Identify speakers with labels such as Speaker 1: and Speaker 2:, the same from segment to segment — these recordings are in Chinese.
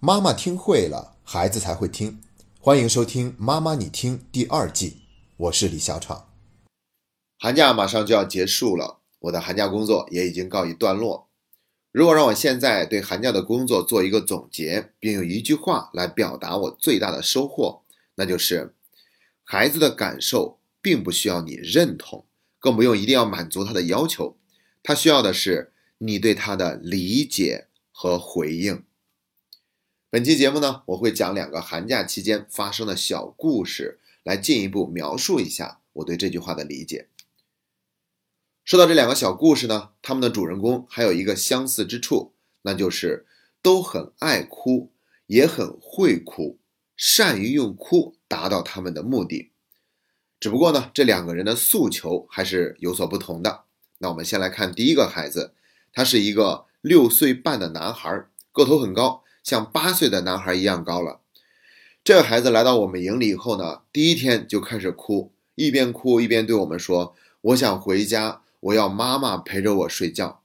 Speaker 1: 妈妈听会了，孩子才会听。欢迎收听《妈妈你听》第二季，我是李小闯。寒假马上就要结束了，我的寒假工作也已经告一段落。如果让我现在对寒假的工作做一个总结，并用一句话来表达我最大的收获，那就是：孩子的感受并不需要你认同，更不用一定要满足他的要求，他需要的是你对他的理解和回应。本期节目呢，我会讲两个寒假期间发生的小故事，来进一步描述一下我对这句话的理解。说到这两个小故事呢，他们的主人公还有一个相似之处，那就是都很爱哭，也很会哭，善于用哭达到他们的目的。只不过呢，这两个人的诉求还是有所不同的。那我们先来看第一个孩子，他是一个六岁半的男孩，个头很高。像八岁的男孩一样高了。这个孩子来到我们营里以后呢，第一天就开始哭，一边哭一边对我们说：“我想回家，我要妈妈陪着我睡觉。”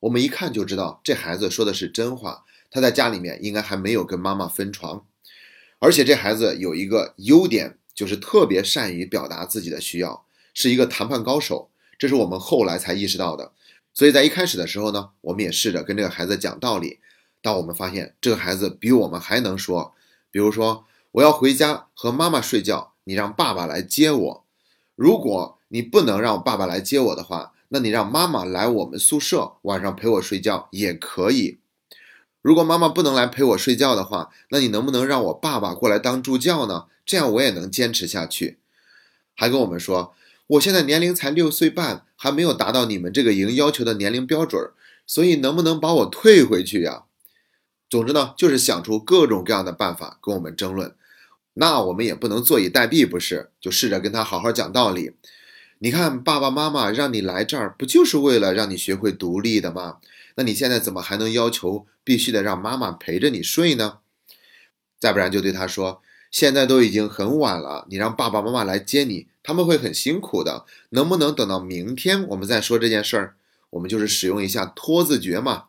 Speaker 1: 我们一看就知道这孩子说的是真话，他在家里面应该还没有跟妈妈分床。而且这孩子有一个优点，就是特别善于表达自己的需要，是一个谈判高手。这是我们后来才意识到的。所以在一开始的时候呢，我们也试着跟这个孩子讲道理。当我们发现这个孩子比我们还能说，比如说我要回家和妈妈睡觉，你让爸爸来接我。如果你不能让爸爸来接我的话，那你让妈妈来我们宿舍晚上陪我睡觉也可以。如果妈妈不能来陪我睡觉的话，那你能不能让我爸爸过来当助教呢？这样我也能坚持下去。还跟我们说，我现在年龄才六岁半，还没有达到你们这个营要求的年龄标准，所以能不能把我退回去呀？总之呢，就是想出各种各样的办法跟我们争论，那我们也不能坐以待毙，不是？就试着跟他好好讲道理。你看，爸爸妈妈让你来这儿，不就是为了让你学会独立的吗？那你现在怎么还能要求必须得让妈妈陪着你睡呢？再不然就对他说，现在都已经很晚了，你让爸爸妈妈来接你，他们会很辛苦的，能不能等到明天我们再说这件事儿？我们就是使用一下拖字诀嘛。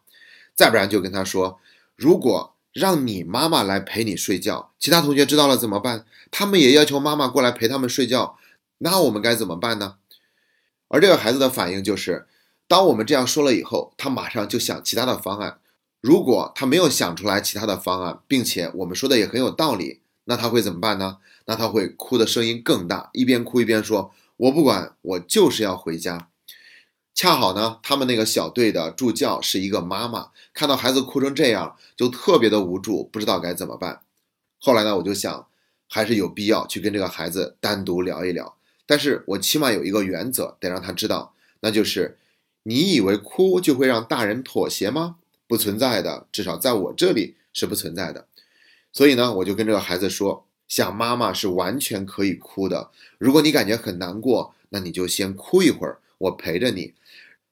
Speaker 1: 再不然就跟他说。如果让你妈妈来陪你睡觉，其他同学知道了怎么办？他们也要求妈妈过来陪他们睡觉，那我们该怎么办呢？而这个孩子的反应就是，当我们这样说了以后，他马上就想其他的方案。如果他没有想出来其他的方案，并且我们说的也很有道理，那他会怎么办呢？那他会哭的声音更大，一边哭一边说：“我不管，我就是要回家。”恰好呢，他们那个小队的助教是一个妈妈，看到孩子哭成这样，就特别的无助，不知道该怎么办。后来呢，我就想，还是有必要去跟这个孩子单独聊一聊。但是我起码有一个原则，得让他知道，那就是，你以为哭就会让大人妥协吗？不存在的，至少在我这里是不存在的。所以呢，我就跟这个孩子说，想妈妈是完全可以哭的。如果你感觉很难过，那你就先哭一会儿，我陪着你。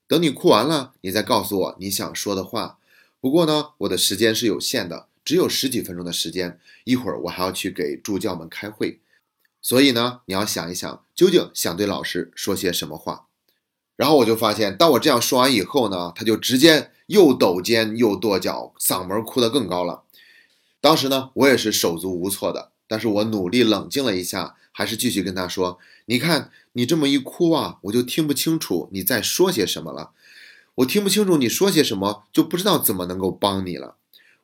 Speaker 1: 等你哭完了，你再告诉我你想说的话。不过呢，我的时间是有限的，只有十几分钟的时间。一会儿我还要去给助教们开会，所以呢，你要想一想，究竟想对老师说些什么话。然后我就发现，当我这样说完以后呢，他就直接又抖肩又跺脚，嗓门哭得更高了。当时呢，我也是手足无措的，但是我努力冷静了一下，还是继续跟他说：“你看。”你这么一哭啊，我就听不清楚你在说些什么了。我听不清楚你说些什么，就不知道怎么能够帮你了。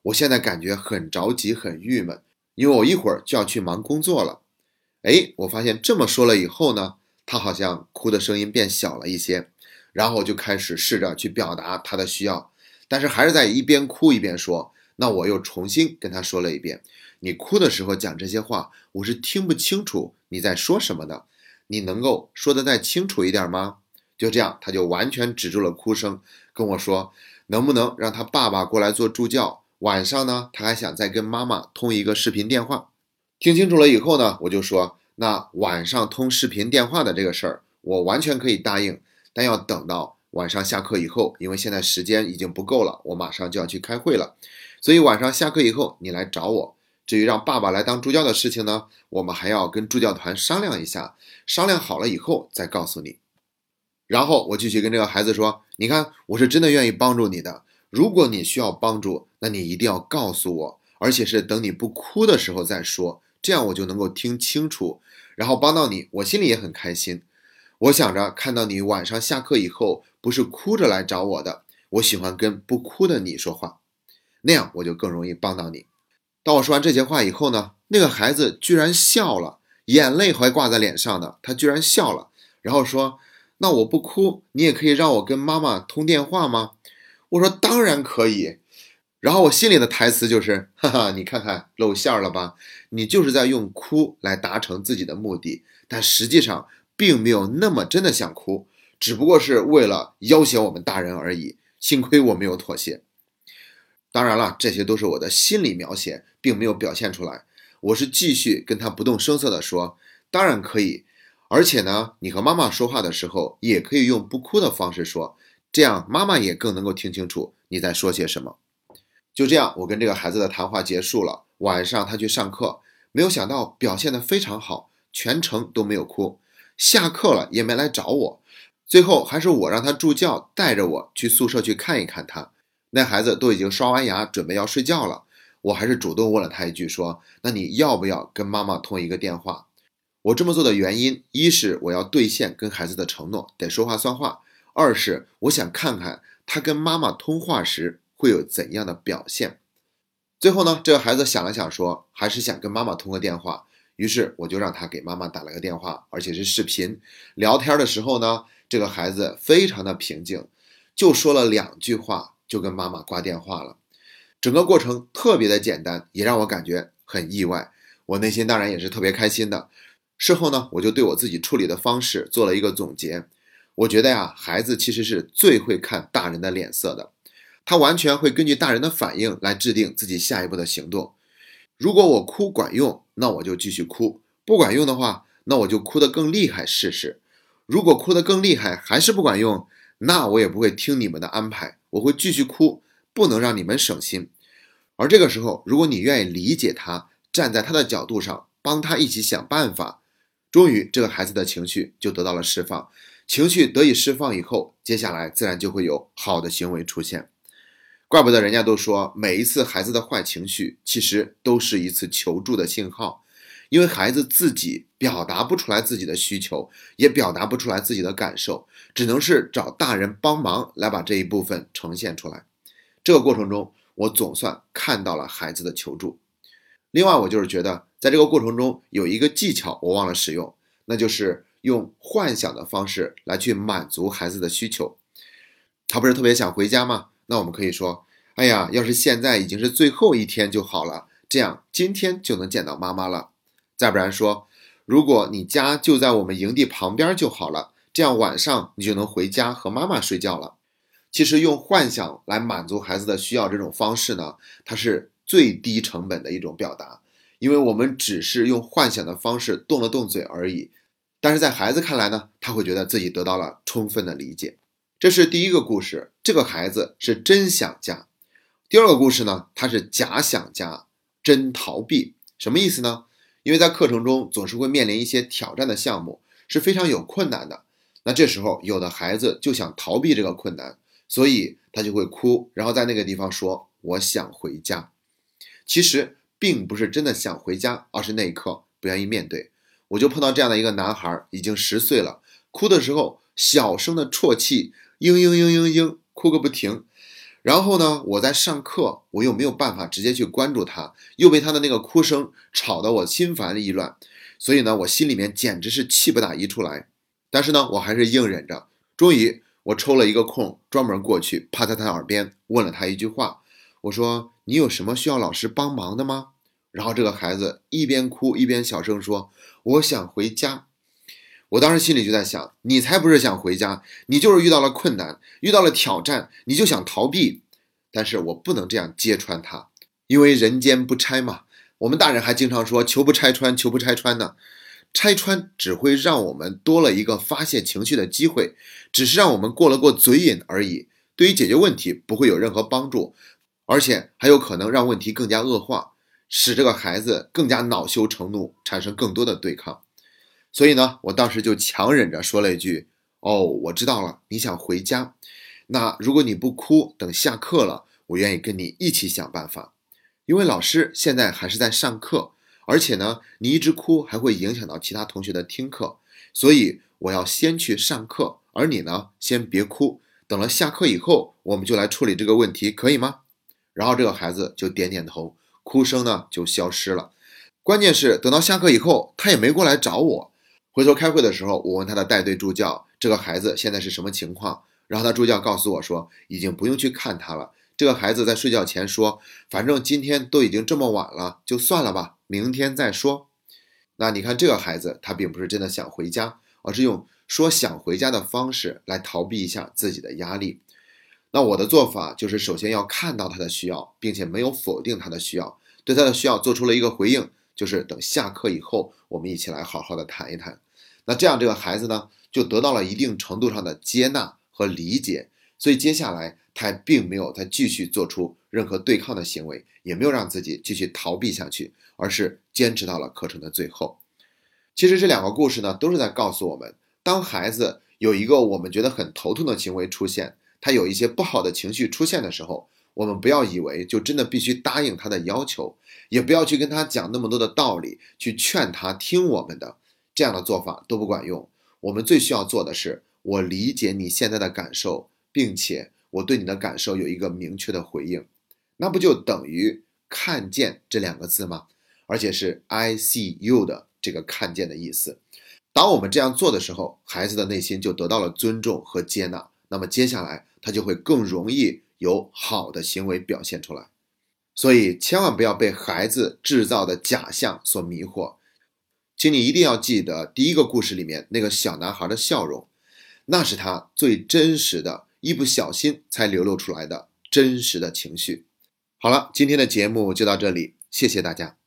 Speaker 1: 我现在感觉很着急，很郁闷，因为我一会儿就要去忙工作了。哎，我发现这么说了以后呢，他好像哭的声音变小了一些，然后我就开始试着去表达他的需要，但是还是在一边哭一边说。那我又重新跟他说了一遍：你哭的时候讲这些话，我是听不清楚你在说什么的。你能够说的再清楚一点吗？就这样，他就完全止住了哭声，跟我说，能不能让他爸爸过来做助教？晚上呢，他还想再跟妈妈通一个视频电话。听清楚了以后呢，我就说，那晚上通视频电话的这个事儿，我完全可以答应，但要等到晚上下课以后，因为现在时间已经不够了，我马上就要去开会了，所以晚上下课以后你来找我。至于让爸爸来当助教的事情呢，我们还要跟助教团商量一下，商量好了以后再告诉你。然后我继续跟这个孩子说：“你看，我是真的愿意帮助你的。如果你需要帮助，那你一定要告诉我，而且是等你不哭的时候再说，这样我就能够听清楚，然后帮到你，我心里也很开心。我想着看到你晚上下课以后不是哭着来找我的，我喜欢跟不哭的你说话，那样我就更容易帮到你。当我说完这些话以后呢，那个孩子居然笑了，眼泪还挂在脸上呢，他居然笑了，然后说：“那我不哭，你也可以让我跟妈妈通电话吗？”我说：“当然可以。”然后我心里的台词就是：“哈哈，你看看露馅了吧？你就是在用哭来达成自己的目的，但实际上。”并没有那么真的想哭，只不过是为了要挟我们大人而已。幸亏我没有妥协。当然了，这些都是我的心理描写，并没有表现出来。我是继续跟他不动声色地说：“当然可以，而且呢，你和妈妈说话的时候也可以用不哭的方式说，这样妈妈也更能够听清楚你在说些什么。”就这样，我跟这个孩子的谈话结束了。晚上他去上课，没有想到表现得非常好，全程都没有哭。下课了也没来找我，最后还是我让他助教带着我去宿舍去看一看他。那孩子都已经刷完牙，准备要睡觉了，我还是主动问了他一句，说：“那你要不要跟妈妈通一个电话？”我这么做的原因，一是我要兑现跟孩子的承诺，得说话算话；二是我想看看他跟妈妈通话时会有怎样的表现。最后呢，这个孩子想了想，说：“还是想跟妈妈通个电话。”于是我就让他给妈妈打了个电话，而且是视频聊天的时候呢，这个孩子非常的平静，就说了两句话就跟妈妈挂电话了。整个过程特别的简单，也让我感觉很意外。我内心当然也是特别开心的。事后呢，我就对我自己处理的方式做了一个总结。我觉得呀，孩子其实是最会看大人的脸色的，他完全会根据大人的反应来制定自己下一步的行动。如果我哭管用，那我就继续哭；不管用的话，那我就哭得更厉害试试。如果哭得更厉害还是不管用，那我也不会听你们的安排，我会继续哭，不能让你们省心。而这个时候，如果你愿意理解他，站在他的角度上，帮他一起想办法，终于这个孩子的情绪就得到了释放。情绪得以释放以后，接下来自然就会有好的行为出现。怪不得人家都说，每一次孩子的坏情绪，其实都是一次求助的信号，因为孩子自己表达不出来自己的需求，也表达不出来自己的感受，只能是找大人帮忙来把这一部分呈现出来。这个过程中，我总算看到了孩子的求助。另外，我就是觉得，在这个过程中有一个技巧我忘了使用，那就是用幻想的方式来去满足孩子的需求。他不是特别想回家吗？那我们可以说，哎呀，要是现在已经是最后一天就好了，这样今天就能见到妈妈了。再不然说，如果你家就在我们营地旁边就好了，这样晚上你就能回家和妈妈睡觉了。其实用幻想来满足孩子的需要这种方式呢，它是最低成本的一种表达，因为我们只是用幻想的方式动了动嘴而已。但是在孩子看来呢，他会觉得自己得到了充分的理解。这是第一个故事，这个孩子是真想家。第二个故事呢，他是假想家，真逃避。什么意思呢？因为在课程中总是会面临一些挑战的项目，是非常有困难的。那这时候有的孩子就想逃避这个困难，所以他就会哭，然后在那个地方说：“我想回家。”其实并不是真的想回家，而是那一刻不愿意面对。我就碰到这样的一个男孩，已经十岁了，哭的时候小声的啜泣。嘤嘤嘤嘤嘤，哭个不停。然后呢，我在上课，我又没有办法直接去关注他，又被他的那个哭声吵得我心烦意乱。所以呢，我心里面简直是气不打一处来。但是呢，我还是硬忍着。终于，我抽了一个空，专门过去，趴在他耳边问了他一句话：“我说，你有什么需要老师帮忙的吗？”然后这个孩子一边哭一边小声说：“我想回家。”我当时心里就在想，你才不是想回家，你就是遇到了困难，遇到了挑战，你就想逃避。但是我不能这样揭穿他，因为人间不拆嘛。我们大人还经常说“求不拆穿，求不拆穿”呢。拆穿只会让我们多了一个发泄情绪的机会，只是让我们过了过嘴瘾而已。对于解决问题不会有任何帮助，而且还有可能让问题更加恶化，使这个孩子更加恼羞成怒，产生更多的对抗。所以呢，我当时就强忍着说了一句：“哦，我知道了，你想回家。那如果你不哭，等下课了，我愿意跟你一起想办法。”因为老师现在还是在上课，而且呢，你一直哭还会影响到其他同学的听课，所以我要先去上课，而你呢，先别哭，等了下课以后，我们就来处理这个问题，可以吗？然后这个孩子就点点头，哭声呢就消失了。关键是等到下课以后，他也没过来找我。回头开会的时候，我问他的带队助教，这个孩子现在是什么情况？然后他助教告诉我说，已经不用去看他了。这个孩子在睡觉前说：“反正今天都已经这么晚了，就算了吧，明天再说。”那你看这个孩子，他并不是真的想回家，而是用说想回家的方式来逃避一下自己的压力。那我的做法就是，首先要看到他的需要，并且没有否定他的需要，对他的需要做出了一个回应，就是等下课以后，我们一起来好好的谈一谈。那这样这个孩子呢，就得到了一定程度上的接纳和理解，所以接下来。他并没有再继续做出任何对抗的行为，也没有让自己继续逃避下去，而是坚持到了课程的最后。其实这两个故事呢，都是在告诉我们：当孩子有一个我们觉得很头痛的行为出现，他有一些不好的情绪出现的时候，我们不要以为就真的必须答应他的要求，也不要去跟他讲那么多的道理，去劝他听我们的，这样的做法都不管用。我们最需要做的是，我理解你现在的感受，并且。我对你的感受有一个明确的回应，那不就等于看见这两个字吗？而且是 I see you 的这个看见的意思。当我们这样做的时候，孩子的内心就得到了尊重和接纳，那么接下来他就会更容易有好的行为表现出来。所以千万不要被孩子制造的假象所迷惑，请你一定要记得第一个故事里面那个小男孩的笑容，那是他最真实的。一不小心才流露出来的真实的情绪。好了，今天的节目就到这里，谢谢大家。